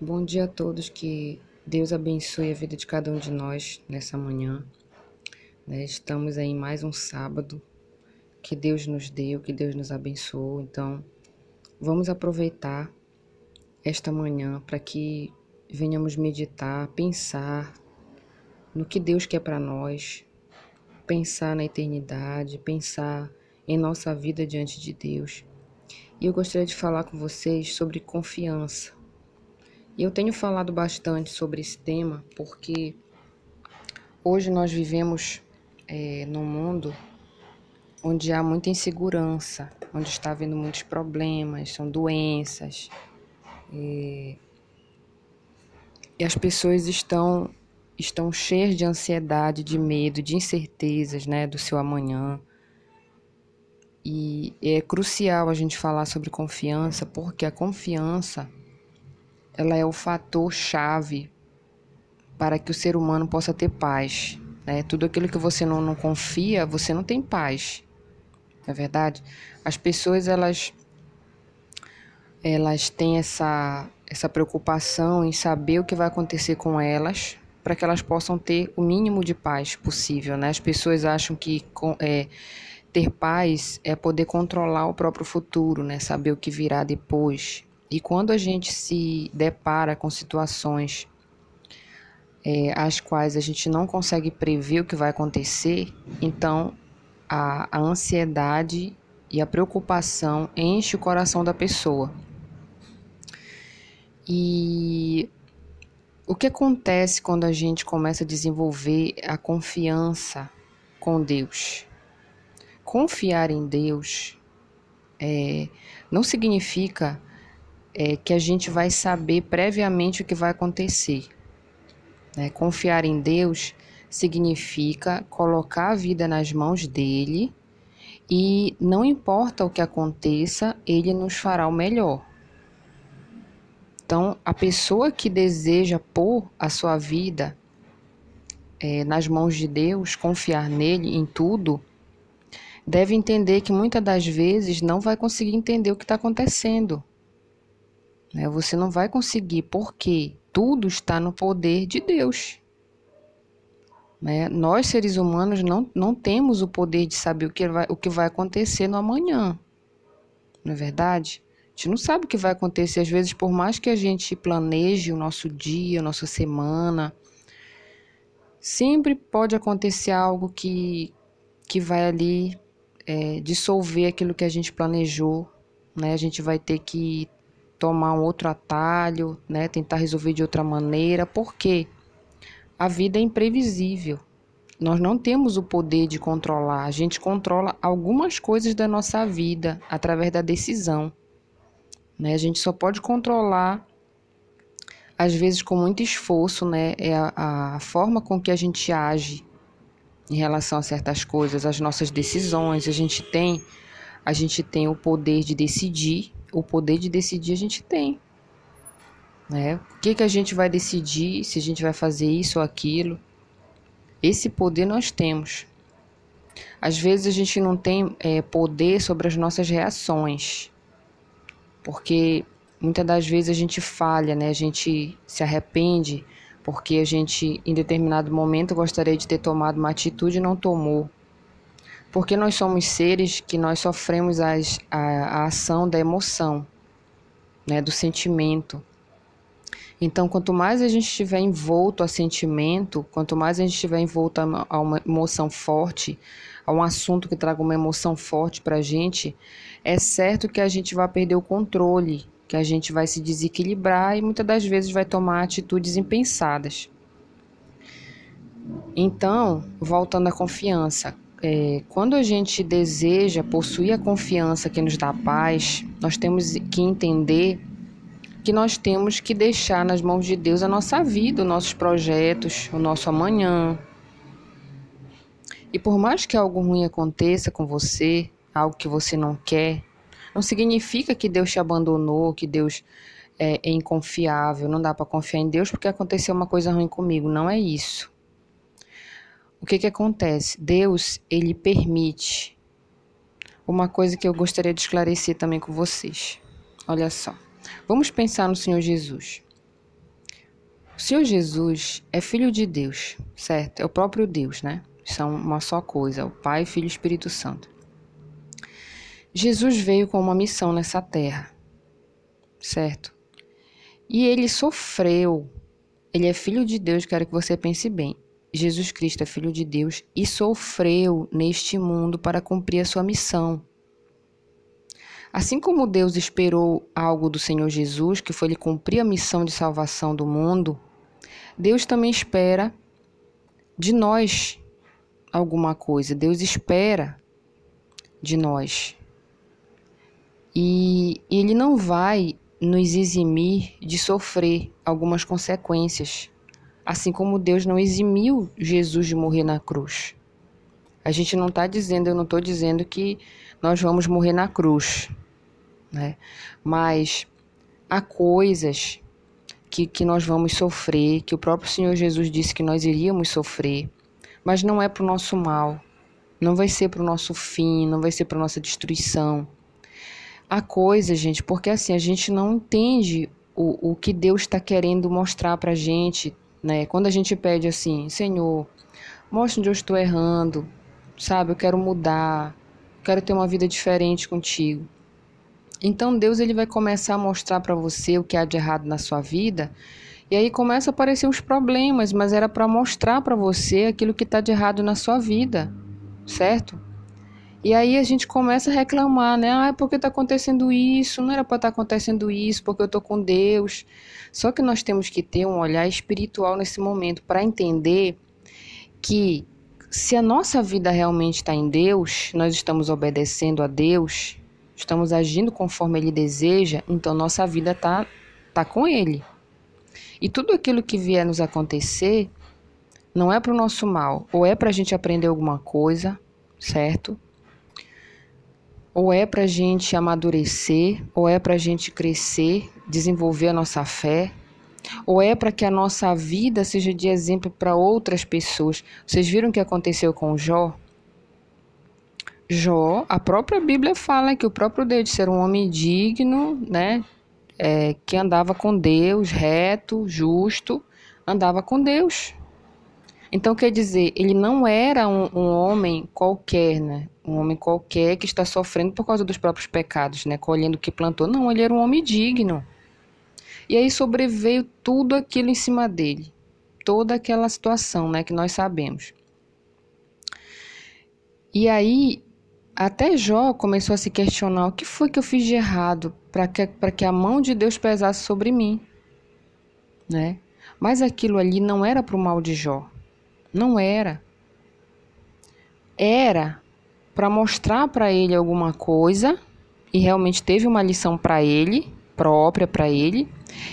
Bom dia a todos, que Deus abençoe a vida de cada um de nós nessa manhã. Né? Estamos aí mais um sábado que Deus nos deu, que Deus nos abençoou. Então, vamos aproveitar esta manhã para que venhamos meditar, pensar no que Deus quer para nós, pensar na eternidade, pensar em nossa vida diante de Deus. E eu gostaria de falar com vocês sobre confiança e eu tenho falado bastante sobre esse tema porque hoje nós vivemos é, num mundo onde há muita insegurança, onde está havendo muitos problemas, são doenças. E, e as pessoas estão, estão cheias de ansiedade, de medo, de incertezas né, do seu amanhã. E é crucial a gente falar sobre confiança, porque a confiança ela é o fator chave para que o ser humano possa ter paz. Né? Tudo aquilo que você não, não confia, você não tem paz. Não é verdade? As pessoas elas elas têm essa essa preocupação em saber o que vai acontecer com elas para que elas possam ter o mínimo de paz possível, né? As pessoas acham que é, ter paz é poder controlar o próprio futuro, né? Saber o que virá depois. E quando a gente se depara com situações é, as quais a gente não consegue prever o que vai acontecer, então a, a ansiedade e a preocupação enche o coração da pessoa. E o que acontece quando a gente começa a desenvolver a confiança com Deus? Confiar em Deus é, não significa é, que a gente vai saber previamente o que vai acontecer. Né? Confiar em Deus significa colocar a vida nas mãos dele e não importa o que aconteça, ele nos fará o melhor. Então, a pessoa que deseja pôr a sua vida é, nas mãos de Deus, confiar nele em tudo, deve entender que muitas das vezes não vai conseguir entender o que está acontecendo. Né? Você não vai conseguir, porque tudo está no poder de Deus. Né? Nós, seres humanos, não, não temos o poder de saber o que, vai, o que vai acontecer no amanhã. Não é verdade? A gente não sabe o que vai acontecer. Às vezes, por mais que a gente planeje o nosso dia, a nossa semana, sempre pode acontecer algo que, que vai ali é, dissolver aquilo que a gente planejou. Né? A gente vai ter que tomar um outro atalho, né? Tentar resolver de outra maneira, porque a vida é imprevisível. Nós não temos o poder de controlar. A gente controla algumas coisas da nossa vida através da decisão. Né? A gente só pode controlar, às vezes com muito esforço, né? É a, a forma com que a gente age em relação a certas coisas, as nossas decisões. A gente tem, a gente tem o poder de decidir o poder de decidir a gente tem. Né? O que, que a gente vai decidir, se a gente vai fazer isso ou aquilo. Esse poder nós temos. Às vezes a gente não tem é, poder sobre as nossas reações, porque muitas das vezes a gente falha, né? A gente se arrepende porque a gente, em determinado momento, gostaria de ter tomado uma atitude e não tomou porque nós somos seres que nós sofremos as, a, a ação da emoção, né, do sentimento. Então, quanto mais a gente estiver envolto a sentimento, quanto mais a gente estiver envolto a, uma emoção forte, a um assunto que traga uma emoção forte para a gente, é certo que a gente vai perder o controle, que a gente vai se desequilibrar e muitas das vezes vai tomar atitudes impensadas. Então, voltando à confiança, é, quando a gente deseja possuir a confiança que nos dá paz, nós temos que entender que nós temos que deixar nas mãos de Deus a nossa vida, os nossos projetos, o nosso amanhã. E por mais que algo ruim aconteça com você, algo que você não quer, não significa que Deus te abandonou, que Deus é, é inconfiável, não dá para confiar em Deus porque aconteceu uma coisa ruim comigo. Não é isso. O que que acontece? Deus, ele permite uma coisa que eu gostaria de esclarecer também com vocês. Olha só. Vamos pensar no Senhor Jesus. O Senhor Jesus é filho de Deus, certo? É o próprio Deus, né? São uma só coisa, o Pai, Filho e Espírito Santo. Jesus veio com uma missão nessa terra, certo? E ele sofreu. Ele é filho de Deus, quero que você pense bem. Jesus Cristo é filho de Deus e sofreu neste mundo para cumprir a sua missão. Assim como Deus esperou algo do Senhor Jesus, que foi ele cumprir a missão de salvação do mundo, Deus também espera de nós alguma coisa. Deus espera de nós. E ele não vai nos eximir de sofrer algumas consequências, assim como Deus não eximiu Jesus de morrer na cruz. A gente não está dizendo, eu não estou dizendo que nós vamos morrer na cruz, né? Mas há coisas que, que nós vamos sofrer, que o próprio Senhor Jesus disse que nós iríamos sofrer, mas não é para o nosso mal, não vai ser para o nosso fim, não vai ser para nossa destruição. Há coisas, gente, porque assim a gente não entende o, o que Deus está querendo mostrar para a gente, né? Quando a gente pede assim, Senhor, mostre onde eu estou errando, sabe? Eu quero mudar, quero ter uma vida diferente contigo. Então Deus ele vai começar a mostrar para você o que há de errado na sua vida. E aí começa a aparecer os problemas, mas era para mostrar para você aquilo que está de errado na sua vida, certo? E aí a gente começa a reclamar, né? Ah, por que está acontecendo isso? Não era para estar tá acontecendo isso, porque eu estou com Deus. Só que nós temos que ter um olhar espiritual nesse momento para entender que se a nossa vida realmente está em Deus, nós estamos obedecendo a Deus, estamos agindo conforme Ele deseja, então nossa vida está tá com Ele. E tudo aquilo que vier nos acontecer não é para o nosso mal, ou é para a gente aprender alguma coisa, certo? Ou é para a gente amadurecer, ou é para a gente crescer, desenvolver a nossa fé, ou é para que a nossa vida seja de exemplo para outras pessoas. Vocês viram o que aconteceu com Jó? Jó, a própria Bíblia fala que o próprio Deus de ser um homem digno, né, é, que andava com Deus, reto, justo, andava com Deus. Então quer dizer, ele não era um, um, homem qualquer, né? Um homem qualquer que está sofrendo por causa dos próprios pecados, né? Colhendo o que plantou. Não, ele era um homem digno. E aí sobreveio tudo aquilo em cima dele, toda aquela situação, né? Que nós sabemos. E aí até Jó começou a se questionar o que foi que eu fiz de errado para que, que a mão de Deus pesasse sobre mim. Né? Mas aquilo ali não era para o mal de Jó. Não era. Era para mostrar para ele alguma coisa, e realmente teve uma lição para ele, própria para ele,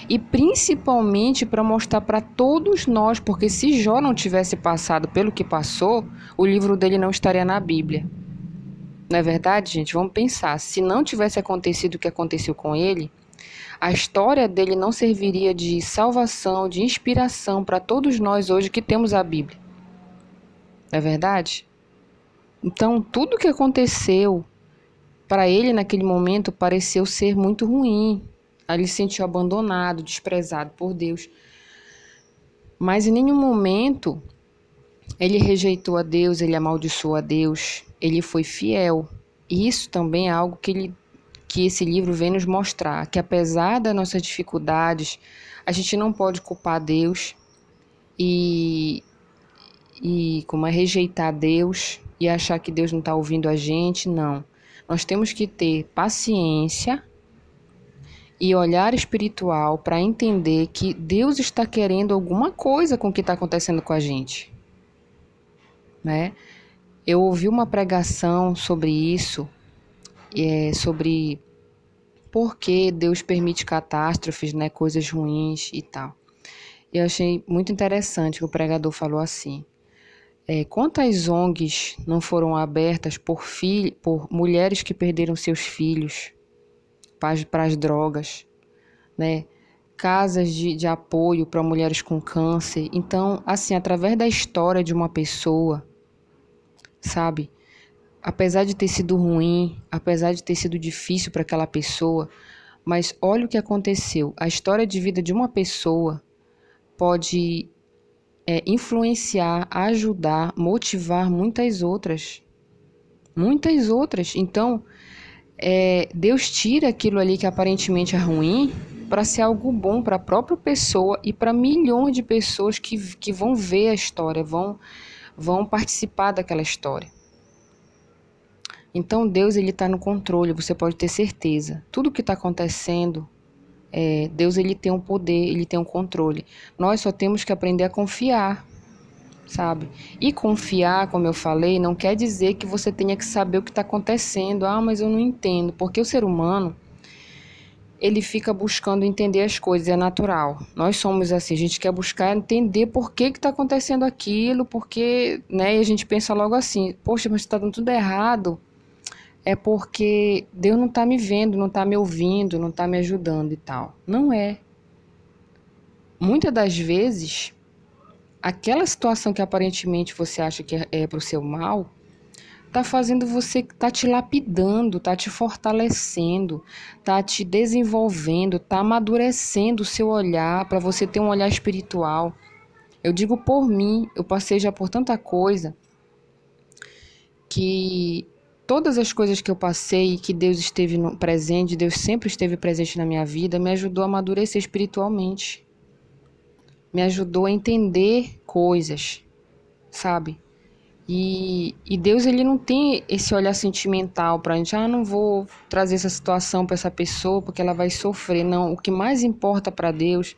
e principalmente para mostrar para todos nós, porque se Jó não tivesse passado pelo que passou, o livro dele não estaria na Bíblia. Não é verdade, gente? Vamos pensar. Se não tivesse acontecido o que aconteceu com ele, a história dele não serviria de salvação, de inspiração para todos nós hoje que temos a Bíblia. Não é verdade? Então, tudo que aconteceu para ele naquele momento pareceu ser muito ruim. Ele se sentiu abandonado, desprezado por Deus. Mas em nenhum momento ele rejeitou a Deus, ele amaldiçoou a Deus, ele foi fiel. E isso também é algo que, ele, que esse livro vem nos mostrar, que apesar das nossas dificuldades, a gente não pode culpar Deus e, e como é rejeitar Deus e achar que Deus não está ouvindo a gente, não. Nós temos que ter paciência e olhar espiritual para entender que Deus está querendo alguma coisa com o que está acontecendo com a gente, né? Eu ouvi uma pregação sobre isso, é, sobre por que Deus permite catástrofes, né, coisas ruins e tal. Eu achei muito interessante que o pregador falou assim: é, quantas ONGs não foram abertas por, por mulheres que perderam seus filhos para as drogas, né? Casas de, de apoio para mulheres com câncer. Então, assim, através da história de uma pessoa, sabe? Apesar de ter sido ruim, apesar de ter sido difícil para aquela pessoa, mas olha o que aconteceu. A história de vida de uma pessoa pode é, influenciar, ajudar, motivar muitas outras. Muitas outras. Então, é, Deus tira aquilo ali que aparentemente é ruim para ser algo bom para a própria pessoa e para milhões de pessoas que, que vão ver a história, vão, vão participar daquela história. Então Deus ele está no controle, você pode ter certeza. Tudo que está acontecendo, é, Deus ele tem um poder, ele tem um controle. Nós só temos que aprender a confiar, sabe? E confiar, como eu falei, não quer dizer que você tenha que saber o que está acontecendo. Ah, mas eu não entendo, porque o ser humano ele fica buscando entender as coisas, é natural. Nós somos assim, a gente quer buscar entender por que está acontecendo aquilo, porque, né, e a gente pensa logo assim, poxa, mas está dando tudo errado é porque Deus não está me vendo, não está me ouvindo, não está me ajudando e tal. Não é. Muitas das vezes, aquela situação que aparentemente você acha que é, para o seu mal, está fazendo você, está te lapidando, está te fortalecendo, está te desenvolvendo, está amadurecendo o seu olhar para você ter um olhar espiritual. Eu digo por mim, eu passei já por tanta coisa que todas as coisas que eu passei, que Deus esteve no, presente, Deus sempre esteve presente na minha vida, me ajudou a amadurecer espiritualmente. Me ajudou a entender coisas, sabe? E, e Deus ele não tem esse olhar sentimental para a gente, ah, não vou trazer essa situação para essa pessoa porque ela vai sofrer. Não, o que mais importa para Deus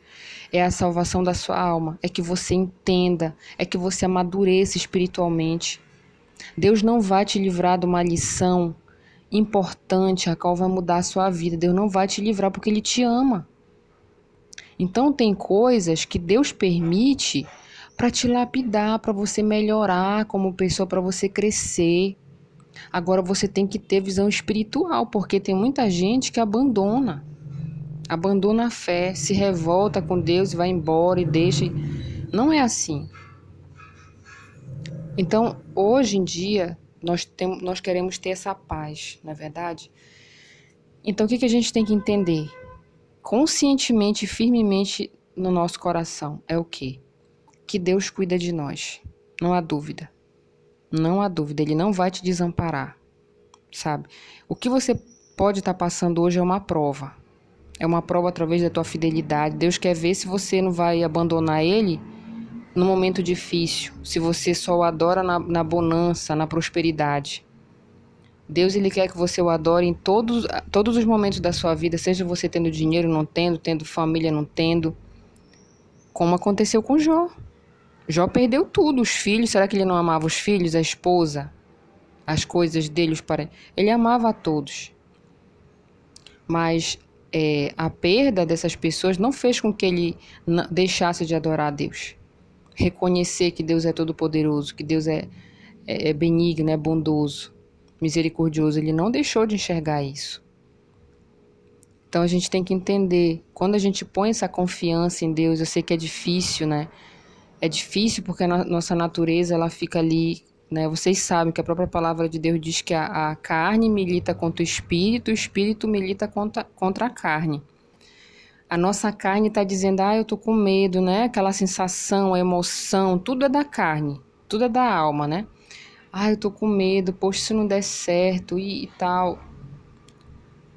é a salvação da sua alma, é que você entenda, é que você amadureça espiritualmente. Deus não vai te livrar de uma lição importante, a qual vai mudar a sua vida. Deus não vai te livrar porque Ele te ama. Então, tem coisas que Deus permite para te lapidar, para você melhorar como pessoa, para você crescer. Agora você tem que ter visão espiritual, porque tem muita gente que abandona. Abandona a fé, se revolta com Deus, vai embora e deixa. Não é assim. Então, hoje em dia, nós, temos, nós queremos ter essa paz, na é verdade? Então, o que, que a gente tem que entender? Conscientemente e firmemente no nosso coração é o quê? Que Deus cuida de nós. Não há dúvida. Não há dúvida. Ele não vai te desamparar, sabe? O que você pode estar passando hoje é uma prova. É uma prova através da tua fidelidade. Deus quer ver se você não vai abandonar Ele no momento difícil, se você só o adora na, na bonança, na prosperidade. Deus ele quer que você o adore em todos, todos os momentos da sua vida, seja você tendo dinheiro, não tendo, tendo família, não tendo. Como aconteceu com Jó. Jó perdeu tudo, os filhos, será que ele não amava os filhos, a esposa, as coisas dele, os parentes? Ele amava a todos. Mas é, a perda dessas pessoas não fez com que ele deixasse de adorar a Deus reconhecer que Deus é todo-poderoso, que Deus é, é, é benigno, é bondoso, misericordioso. Ele não deixou de enxergar isso. Então a gente tem que entender, quando a gente põe essa confiança em Deus, eu sei que é difícil, né? É difícil porque a nossa natureza ela fica ali, né? Vocês sabem que a própria palavra de Deus diz que a, a carne milita contra o espírito, o espírito milita contra, contra a carne a nossa carne está dizendo, ah, eu tô com medo, né? Aquela sensação, a emoção, tudo é da carne, tudo é da alma, né? Ah, eu tô com medo, poxa, se não der certo e, e tal.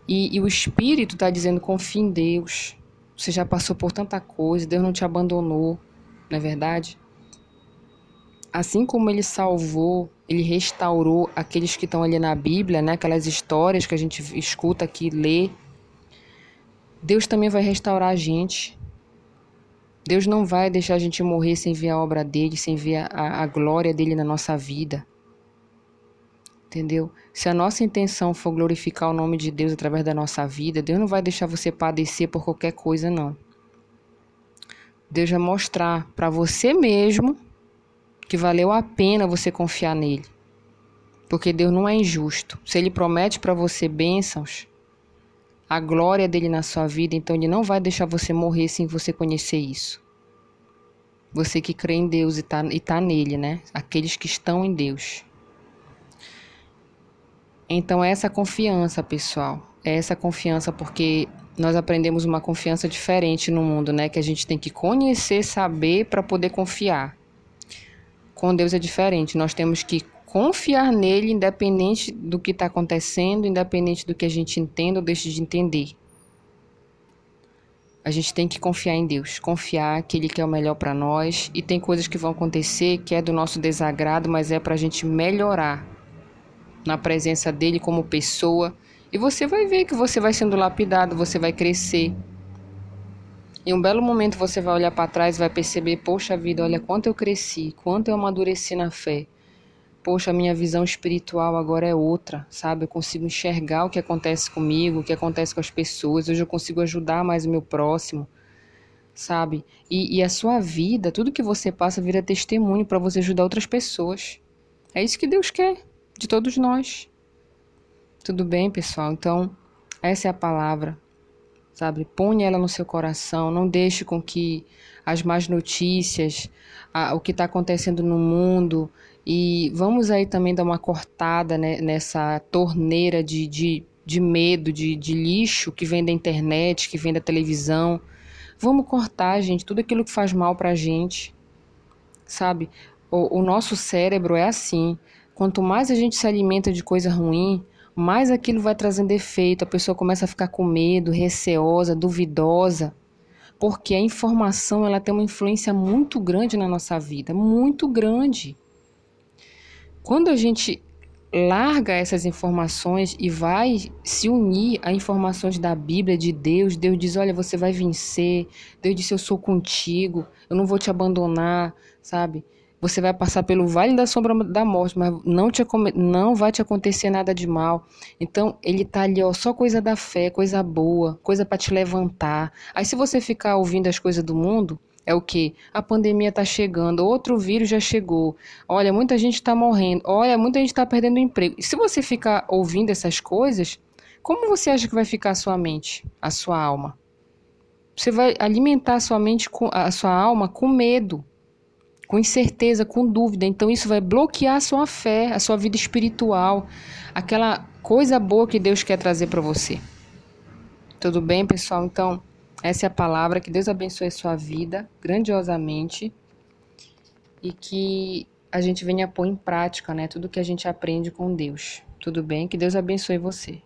E, e, o Espírito está dizendo, confia em Deus. Você já passou por tanta coisa, Deus não te abandonou, não é verdade? Assim como Ele salvou, Ele restaurou aqueles que estão ali na Bíblia, né? Aquelas histórias que a gente escuta aqui, lê Deus também vai restaurar a gente. Deus não vai deixar a gente morrer sem ver a obra dele, sem ver a, a glória dele na nossa vida. Entendeu? Se a nossa intenção for glorificar o nome de Deus através da nossa vida, Deus não vai deixar você padecer por qualquer coisa, não. Deus vai mostrar para você mesmo que valeu a pena você confiar nele. Porque Deus não é injusto. Se ele promete para você bênçãos, a glória dele na sua vida, então ele não vai deixar você morrer sem você conhecer isso. Você que crê em Deus e está tá nele, né? Aqueles que estão em Deus. Então, é essa confiança, pessoal. É essa confiança porque nós aprendemos uma confiança diferente no mundo, né? Que a gente tem que conhecer, saber para poder confiar. Com Deus é diferente. Nós temos que confiar nele, independente do que está acontecendo, independente do que a gente entenda ou deixe de entender. A gente tem que confiar em Deus, confiar que Ele quer o melhor para nós e tem coisas que vão acontecer que é do nosso desagrado, mas é para a gente melhorar na presença dele como pessoa e você vai ver que você vai sendo lapidado, você vai crescer. Em um belo momento você vai olhar para trás e vai perceber: poxa vida, olha quanto eu cresci, quanto eu amadureci na fé. Poxa, a minha visão espiritual agora é outra, sabe? Eu consigo enxergar o que acontece comigo, o que acontece com as pessoas. Hoje eu consigo ajudar mais o meu próximo, sabe? E, e a sua vida, tudo que você passa, vira testemunho para você ajudar outras pessoas. É isso que Deus quer de todos nós. Tudo bem, pessoal? Então, essa é a palavra, sabe? Ponha ela no seu coração, não deixe com que as más notícias, a, o que está acontecendo no mundo, e vamos aí também dar uma cortada né, nessa torneira de, de, de medo, de, de lixo que vem da internet, que vem da televisão. Vamos cortar, gente, tudo aquilo que faz mal pra gente, sabe? O, o nosso cérebro é assim. Quanto mais a gente se alimenta de coisa ruim, mais aquilo vai trazendo efeito, a pessoa começa a ficar com medo, receosa, duvidosa, porque a informação ela tem uma influência muito grande na nossa vida, muito grande. Quando a gente larga essas informações e vai se unir a informações da Bíblia, de Deus, Deus diz: Olha, você vai vencer. Deus disse: Eu sou contigo, eu não vou te abandonar, sabe? Você vai passar pelo vale da sombra da morte, mas não, te, não vai te acontecer nada de mal. Então, ele tá ali, ó, só coisa da fé, coisa boa, coisa para te levantar. Aí, se você ficar ouvindo as coisas do mundo, é o que? A pandemia tá chegando, outro vírus já chegou. Olha, muita gente está morrendo. Olha, muita gente está perdendo emprego. E se você ficar ouvindo essas coisas, como você acha que vai ficar a sua mente, a sua alma? Você vai alimentar a sua mente, a sua alma com medo com incerteza, com dúvida. Então isso vai bloquear a sua fé, a sua vida espiritual, aquela coisa boa que Deus quer trazer para você. Tudo bem, pessoal? Então, essa é a palavra. Que Deus abençoe a sua vida grandiosamente e que a gente venha pôr em prática, né, tudo que a gente aprende com Deus. Tudo bem? Que Deus abençoe você.